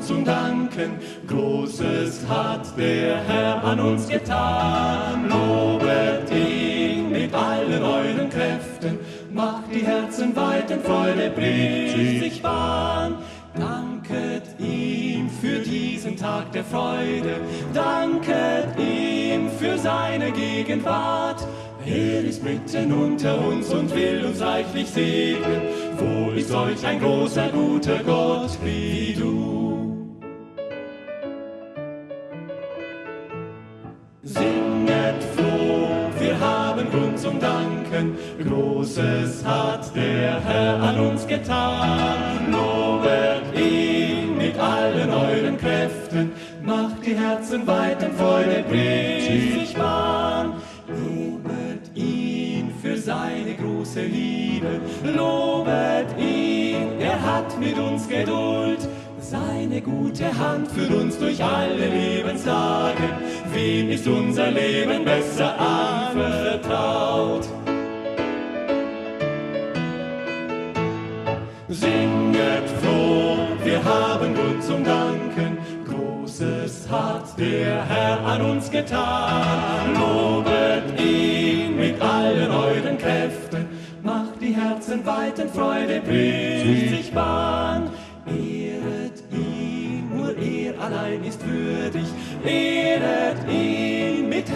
Zum Danken. Großes hat der Herr an uns getan. Lobet ihn mit allen euren Kräften. Macht die Herzen weit in Freude, bricht sich Bahn. Danket ihm für diesen Tag der Freude. Danket ihm für seine Gegenwart. Er ist mitten unter uns und will uns reichlich segnen. Wo ist solch ein großer, guter Gott wie du? Großes hat der Herr an uns getan. Lobet ihn mit allen euren Kräften. Macht die Herzen weit in Freude, bricht sich Bahn. Lobet ihn für seine große Liebe. Lobet ihn, er hat mit uns Geduld. Seine gute Hand führt uns durch alle Lebenstage. Wem ist unser Leben besser anvertraut? Singet froh, wir haben Grund zum Danken. Großes hat der Herr an uns getan. Lobet ihn mit allen euren Kräften. Macht die Herzen weit in Freude, bricht sich Bahn. Ehret ihn, nur er allein ist würdig. Ehret ihn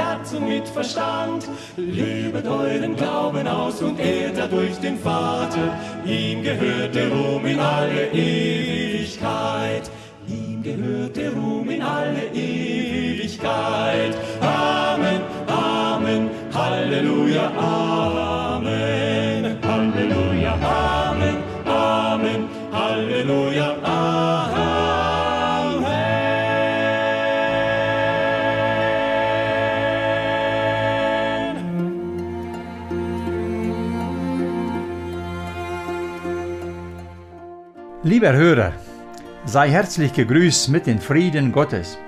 Herz und mit Verstand. Lebet euren Glauben aus und ehrt dadurch den Vater. Ihm gehört der Ruhm in alle Ewigkeit. Ihm gehört der Ruhm in alle Ewigkeit. Amen, Amen, Halleluja, Amen, Lieber Hörer, sei herzlich gegrüßt mit den Frieden Gottes.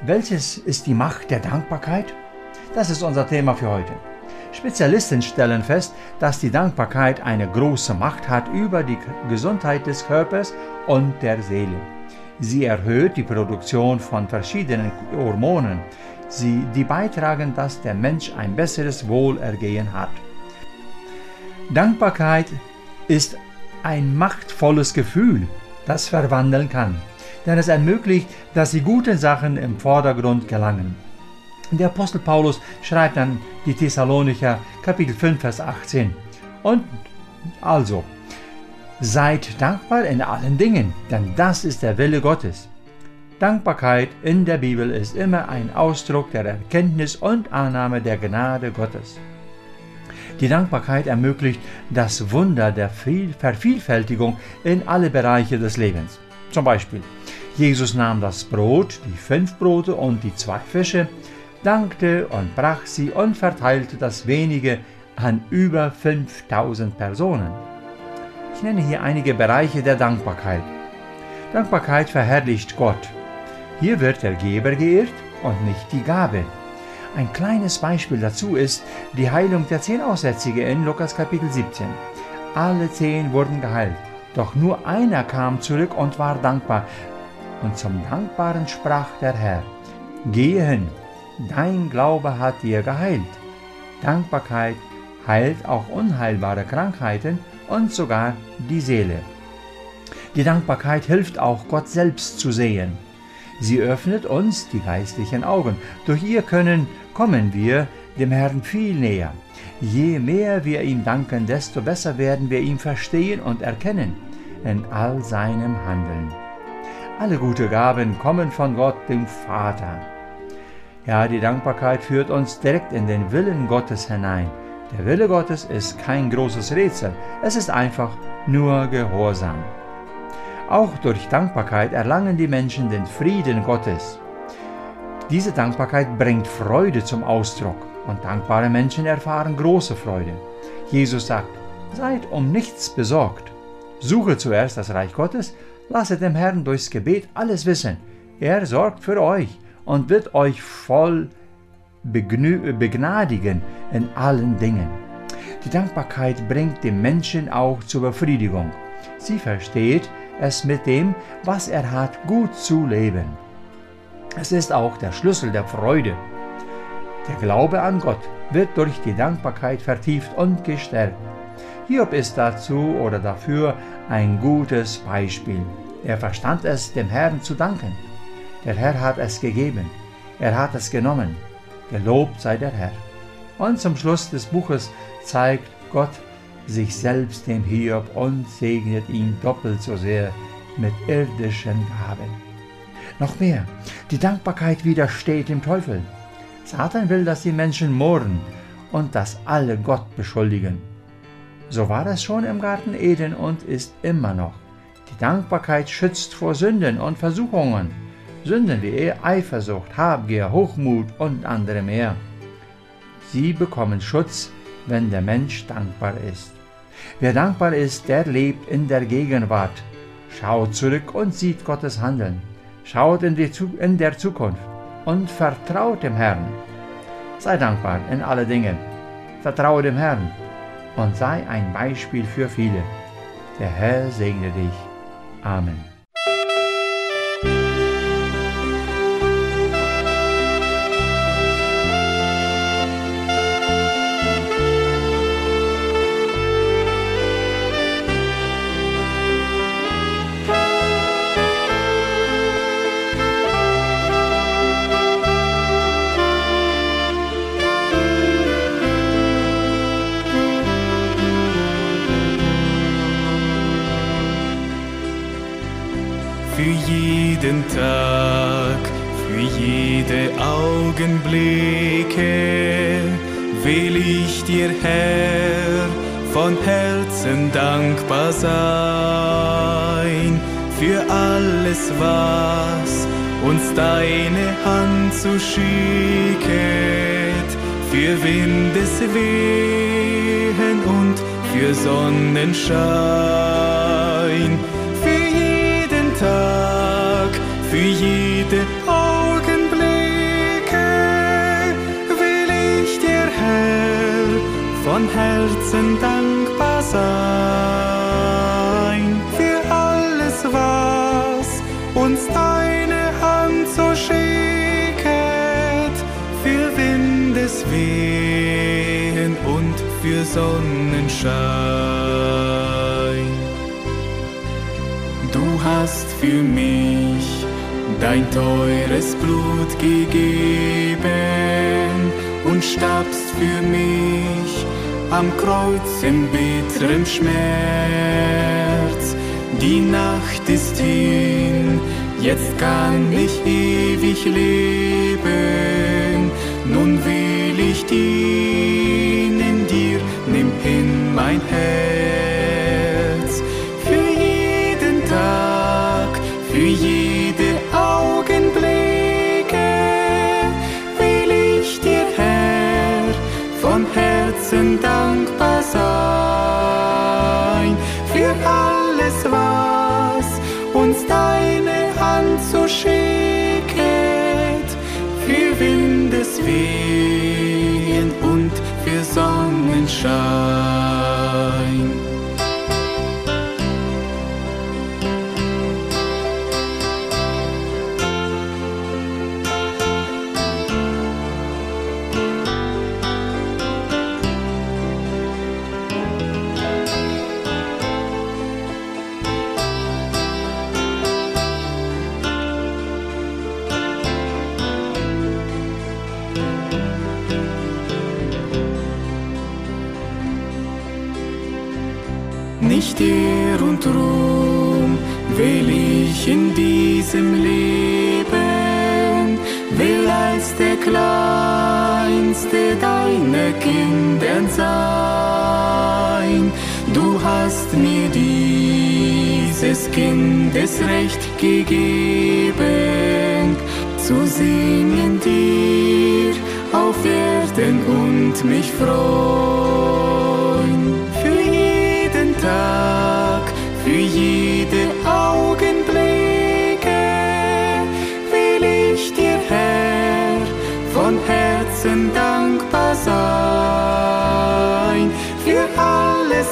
Welches ist die Macht der Dankbarkeit? Das ist unser Thema für heute. Spezialisten stellen fest, dass die Dankbarkeit eine große Macht hat über die Gesundheit des Körpers und der Seele. Sie erhöht die Produktion von verschiedenen Hormonen, sie, die beitragen, dass der Mensch ein besseres Wohlergehen hat. Dankbarkeit ist ein machtvolles Gefühl, das verwandeln kann, denn es ermöglicht, dass die guten Sachen im Vordergrund gelangen. Der Apostel Paulus schreibt an die Thessalonicher Kapitel 5, Vers 18. Und also, seid dankbar in allen Dingen, denn das ist der Wille Gottes. Dankbarkeit in der Bibel ist immer ein Ausdruck der Erkenntnis und Annahme der Gnade Gottes. Die Dankbarkeit ermöglicht das Wunder der Vervielfältigung in alle Bereiche des Lebens. Zum Beispiel, Jesus nahm das Brot, die fünf Brote und die zwei Fische, dankte und brach sie und verteilte das wenige an über 5000 Personen. Ich nenne hier einige Bereiche der Dankbarkeit. Dankbarkeit verherrlicht Gott. Hier wird der Geber geehrt und nicht die Gabe. Ein kleines Beispiel dazu ist die Heilung der zehn Aussätzige in Lukas Kapitel 17. Alle zehn wurden geheilt, doch nur einer kam zurück und war dankbar. Und zum Dankbaren sprach der Herr, Gehe hin, dein Glaube hat dir geheilt. Dankbarkeit heilt auch unheilbare Krankheiten und sogar die Seele. Die Dankbarkeit hilft auch Gott selbst zu sehen. Sie öffnet uns die geistlichen Augen. Durch ihr können kommen wir dem Herrn viel näher. Je mehr wir ihm danken, desto besser werden wir ihn verstehen und erkennen in all seinem Handeln. Alle gute Gaben kommen von Gott, dem Vater. Ja, die Dankbarkeit führt uns direkt in den Willen Gottes hinein. Der Wille Gottes ist kein großes Rätsel, es ist einfach nur Gehorsam. Auch durch Dankbarkeit erlangen die Menschen den Frieden Gottes. Diese Dankbarkeit bringt Freude zum Ausdruck und dankbare Menschen erfahren große Freude. Jesus sagt, seid um nichts besorgt. Suche zuerst das Reich Gottes, lasset dem Herrn durchs Gebet alles wissen. Er sorgt für euch und wird euch voll begnadigen in allen Dingen. Die Dankbarkeit bringt dem Menschen auch zur Befriedigung. Sie versteht es mit dem, was er hat, gut zu leben. Es ist auch der Schlüssel der Freude. Der Glaube an Gott wird durch die Dankbarkeit vertieft und gestärkt. Hiob ist dazu oder dafür ein gutes Beispiel. Er verstand es, dem Herrn zu danken. Der Herr hat es gegeben. Er hat es genommen. Gelobt sei der Herr. Und zum Schluss des Buches zeigt Gott sich selbst dem Hiob und segnet ihn doppelt so sehr mit irdischen Gaben. Noch mehr, die Dankbarkeit widersteht dem Teufel. Satan will, dass die Menschen murren und dass alle Gott beschuldigen. So war es schon im Garten Eden und ist immer noch. Die Dankbarkeit schützt vor Sünden und Versuchungen. Sünden wie Eifersucht, Habgier, Hochmut und andere mehr. Sie bekommen Schutz, wenn der Mensch dankbar ist. Wer dankbar ist, der lebt in der Gegenwart, schaut zurück und sieht Gottes Handeln, schaut in, die, in der Zukunft und vertraut dem Herrn. Sei dankbar in alle Dinge, vertraue dem Herrn und sei ein Beispiel für viele. Der Herr segne dich. Amen. Augenblicke will ich dir, Herr, von Herzen dankbar sein für alles, was uns deine Hand zu schicket, für Windeswehen und für Sonnenschein. Tag, für jede von Herzen dankbar sein für alles, was uns deine Hand so schicket, für Windeswehen und für Sonnenschein. Du hast für mich dein teures Blut gegeben und starbst für mich am Kreuz im bitteren Schmerz. Die Nacht ist hin, jetzt kann ich ewig leben. Nun will ich dienen dir, nimm hin mein Herz. Alles, was uns deine Hand so schicket, für Windeswehen und für Sonnenschein. Der Kleinste deiner Kindern sein. Du hast mir dieses Kindesrecht gegeben, zu singen dir auf Erden und mich freuen.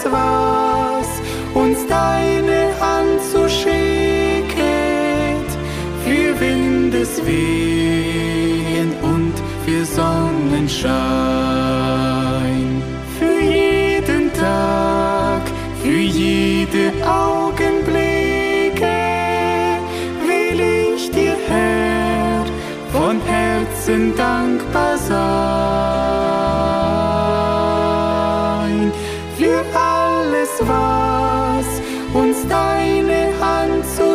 Alles, was uns deine Hand so schickt, für Windeswehen und für Sonnenschein. Für jeden Tag, für jede Augenblicke will ich dir, Herr, von Herzen dankbar sein.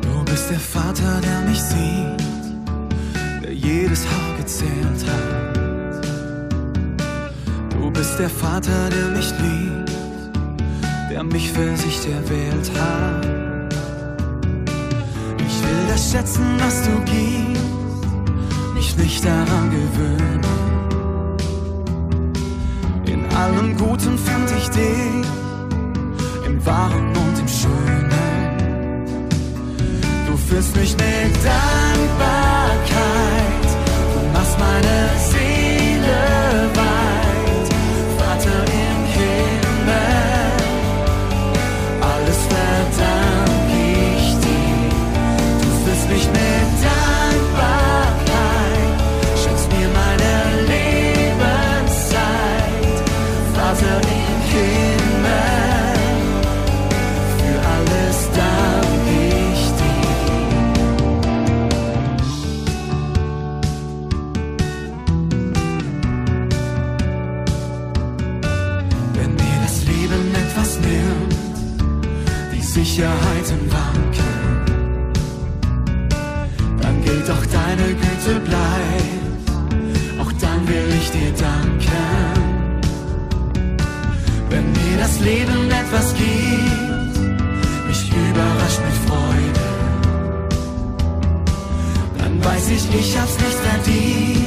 Du bist der Vater, der mich sieht, der jedes Haar gezählt hat. Du bist der Vater, der mich liebt, der mich für sich erwählt hat. Ich will das schätzen, was du gibst, mich nicht daran gewöhnen. In allem Guten fand ich dich, im Wahren und im Schönen. Du führst mich mit Dankbarkeit, du machst meine Seele Sicherheiten wanken, dann gilt auch deine Güte bleibt, auch dann will ich dir danken. Wenn mir das Leben etwas gibt, mich überrascht mit Freude, dann weiß ich, ich hab's nicht verdient,